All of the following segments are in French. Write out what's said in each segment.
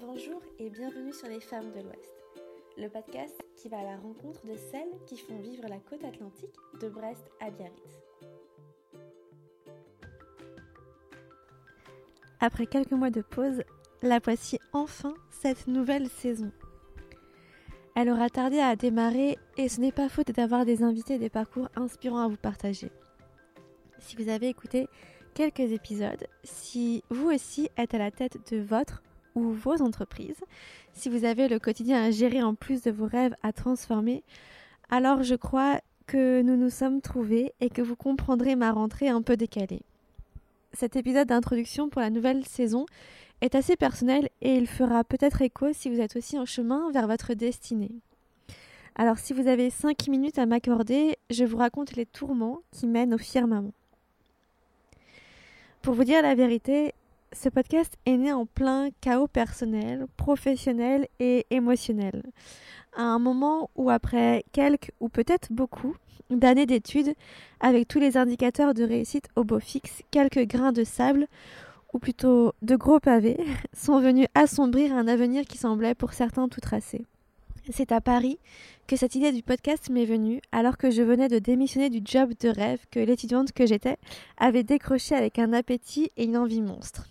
Bonjour et bienvenue sur Les Femmes de l'Ouest, le podcast qui va à la rencontre de celles qui font vivre la côte atlantique de Brest à Biarritz. Après quelques mois de pause, la voici enfin cette nouvelle saison. Elle aura tardé à démarrer et ce n'est pas faute d'avoir des invités et des parcours inspirants à vous partager. Si vous avez écouté quelques épisodes, si vous aussi êtes à la tête de votre ou vos entreprises, si vous avez le quotidien à gérer en plus de vos rêves à transformer, alors je crois que nous nous sommes trouvés et que vous comprendrez ma rentrée un peu décalée. Cet épisode d'introduction pour la nouvelle saison est assez personnel et il fera peut-être écho si vous êtes aussi en chemin vers votre destinée. Alors si vous avez 5 minutes à m'accorder, je vous raconte les tourments qui mènent au firmament. Pour vous dire la vérité, ce podcast est né en plein chaos personnel, professionnel et émotionnel. À un moment où après quelques ou peut-être beaucoup d'années d'études, avec tous les indicateurs de réussite au beau fixe, quelques grains de sable, ou plutôt de gros pavés, sont venus assombrir un avenir qui semblait pour certains tout tracé. C'est à Paris que cette idée du podcast m'est venue alors que je venais de démissionner du job de rêve que l'étudiante que j'étais avait décroché avec un appétit et une envie monstre.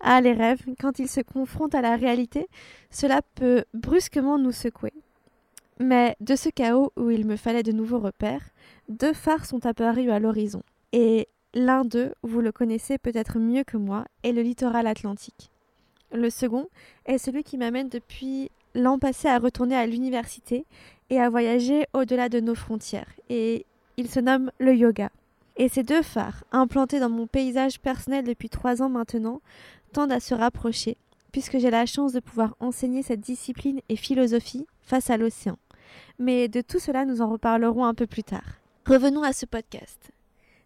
Ah, les rêves, quand ils se confrontent à la réalité, cela peut brusquement nous secouer. Mais de ce chaos où il me fallait de nouveaux repères, deux phares sont apparus à l'horizon. Et l'un d'eux, vous le connaissez peut-être mieux que moi, est le littoral atlantique. Le second est celui qui m'amène depuis l'an passé à retourner à l'université et à voyager au-delà de nos frontières. Et il se nomme le yoga. Et ces deux phares, implantés dans mon paysage personnel depuis trois ans maintenant, tendent à se rapprocher, puisque j'ai la chance de pouvoir enseigner cette discipline et philosophie face à l'océan. Mais de tout cela, nous en reparlerons un peu plus tard. Revenons à ce podcast.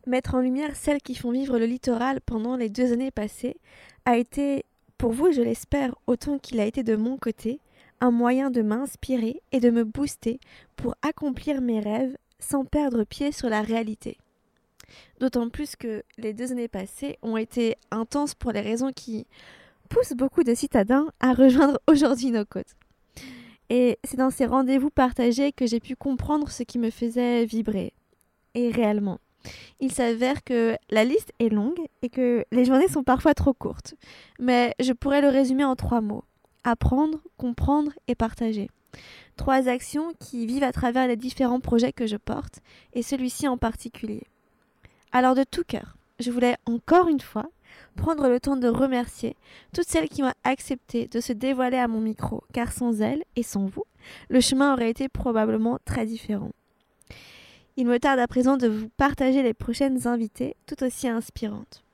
Mettre en lumière celles qui font vivre le littoral pendant les deux années passées a été, pour vous, je l'espère, autant qu'il a été de mon côté, un moyen de m'inspirer et de me booster pour accomplir mes rêves sans perdre pied sur la réalité. D'autant plus que les deux années passées ont été intenses pour les raisons qui poussent beaucoup de citadins à rejoindre aujourd'hui nos côtes. Et c'est dans ces rendez-vous partagés que j'ai pu comprendre ce qui me faisait vibrer. Et réellement. Il s'avère que la liste est longue et que les journées sont parfois trop courtes. Mais je pourrais le résumer en trois mots. Apprendre, comprendre et partager. Trois actions qui vivent à travers les différents projets que je porte, et celui-ci en particulier. Alors de tout cœur, je voulais encore une fois prendre le temps de remercier toutes celles qui ont accepté de se dévoiler à mon micro, car sans elles et sans vous, le chemin aurait été probablement très différent. Il me tarde à présent de vous partager les prochaines invitées tout aussi inspirantes.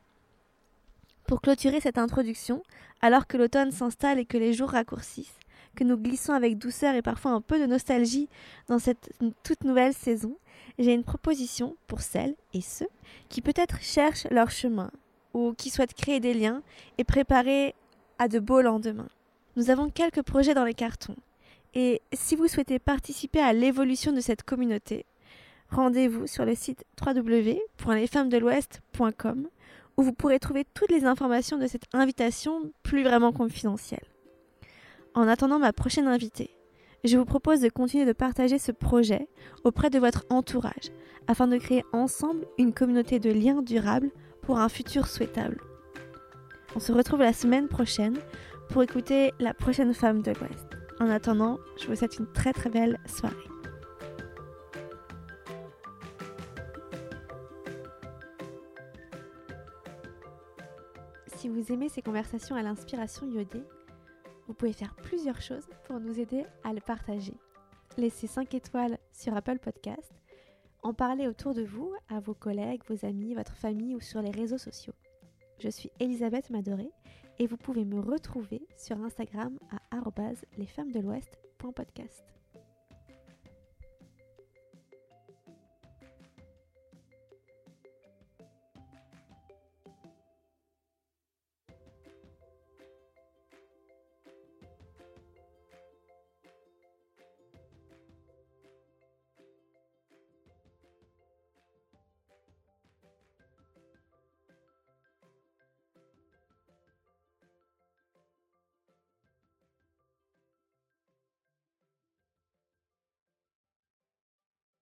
Pour clôturer cette introduction, alors que l'automne s'installe et que les jours raccourcissent, que nous glissons avec douceur et parfois un peu de nostalgie dans cette toute nouvelle saison, j'ai une proposition pour celles et ceux qui peut-être cherchent leur chemin ou qui souhaitent créer des liens et préparer à de beaux lendemains. Nous avons quelques projets dans les cartons et si vous souhaitez participer à l'évolution de cette communauté, rendez-vous sur le site www.lesfemmesdelouest.com où vous pourrez trouver toutes les informations de cette invitation plus vraiment confidentielle. En attendant ma prochaine invitée, je vous propose de continuer de partager ce projet auprès de votre entourage afin de créer ensemble une communauté de liens durables pour un futur souhaitable. On se retrouve la semaine prochaine pour écouter la prochaine femme de l'Ouest. En attendant, je vous souhaite une très très belle soirée. Si vous aimez ces conversations à l'inspiration iodée, vous pouvez faire plusieurs choses pour nous aider à le partager. Laissez 5 étoiles sur Apple Podcast, en parler autour de vous, à vos collègues, vos amis, votre famille ou sur les réseaux sociaux. Je suis Elisabeth Madoré et vous pouvez me retrouver sur Instagram à lesfemmesdelouest.podcast.